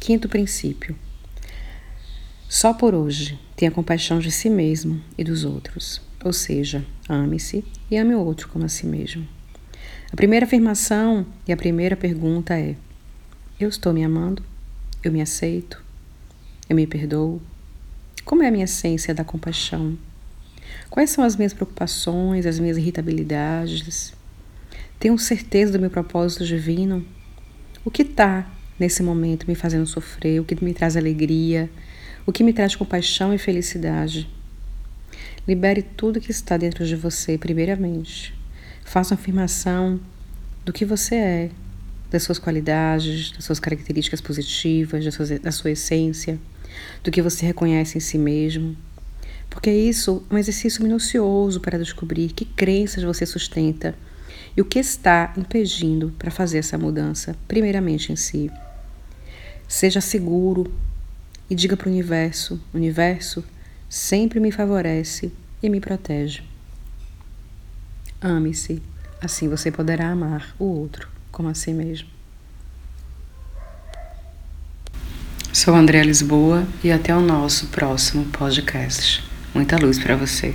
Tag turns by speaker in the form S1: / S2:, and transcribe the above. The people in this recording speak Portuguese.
S1: Quinto princípio. Só por hoje tenha compaixão de si mesmo e dos outros. Ou seja, ame-se e ame o outro como a si mesmo. A primeira afirmação e a primeira pergunta é: Eu estou me amando? Eu me aceito? Eu me perdoo? Como é a minha essência da compaixão? Quais são as minhas preocupações, as minhas irritabilidades? Tenho certeza do meu propósito divino? O que está nesse momento me fazendo sofrer? O que me traz alegria? O que me traz compaixão e felicidade? Libere tudo que está dentro de você, primeiramente. Faça uma afirmação do que você é, das suas qualidades, das suas características positivas, da sua, da sua essência, do que você reconhece em si mesmo. Porque isso é um exercício minucioso para descobrir que crenças você sustenta e o que está impedindo para fazer essa mudança, primeiramente em si. Seja seguro e diga para o universo: Universo, sempre me favorece e me protege. Ame-se, assim você poderá amar o outro como a si mesmo. Sou André Lisboa e até o nosso próximo podcast. Muita luz para você.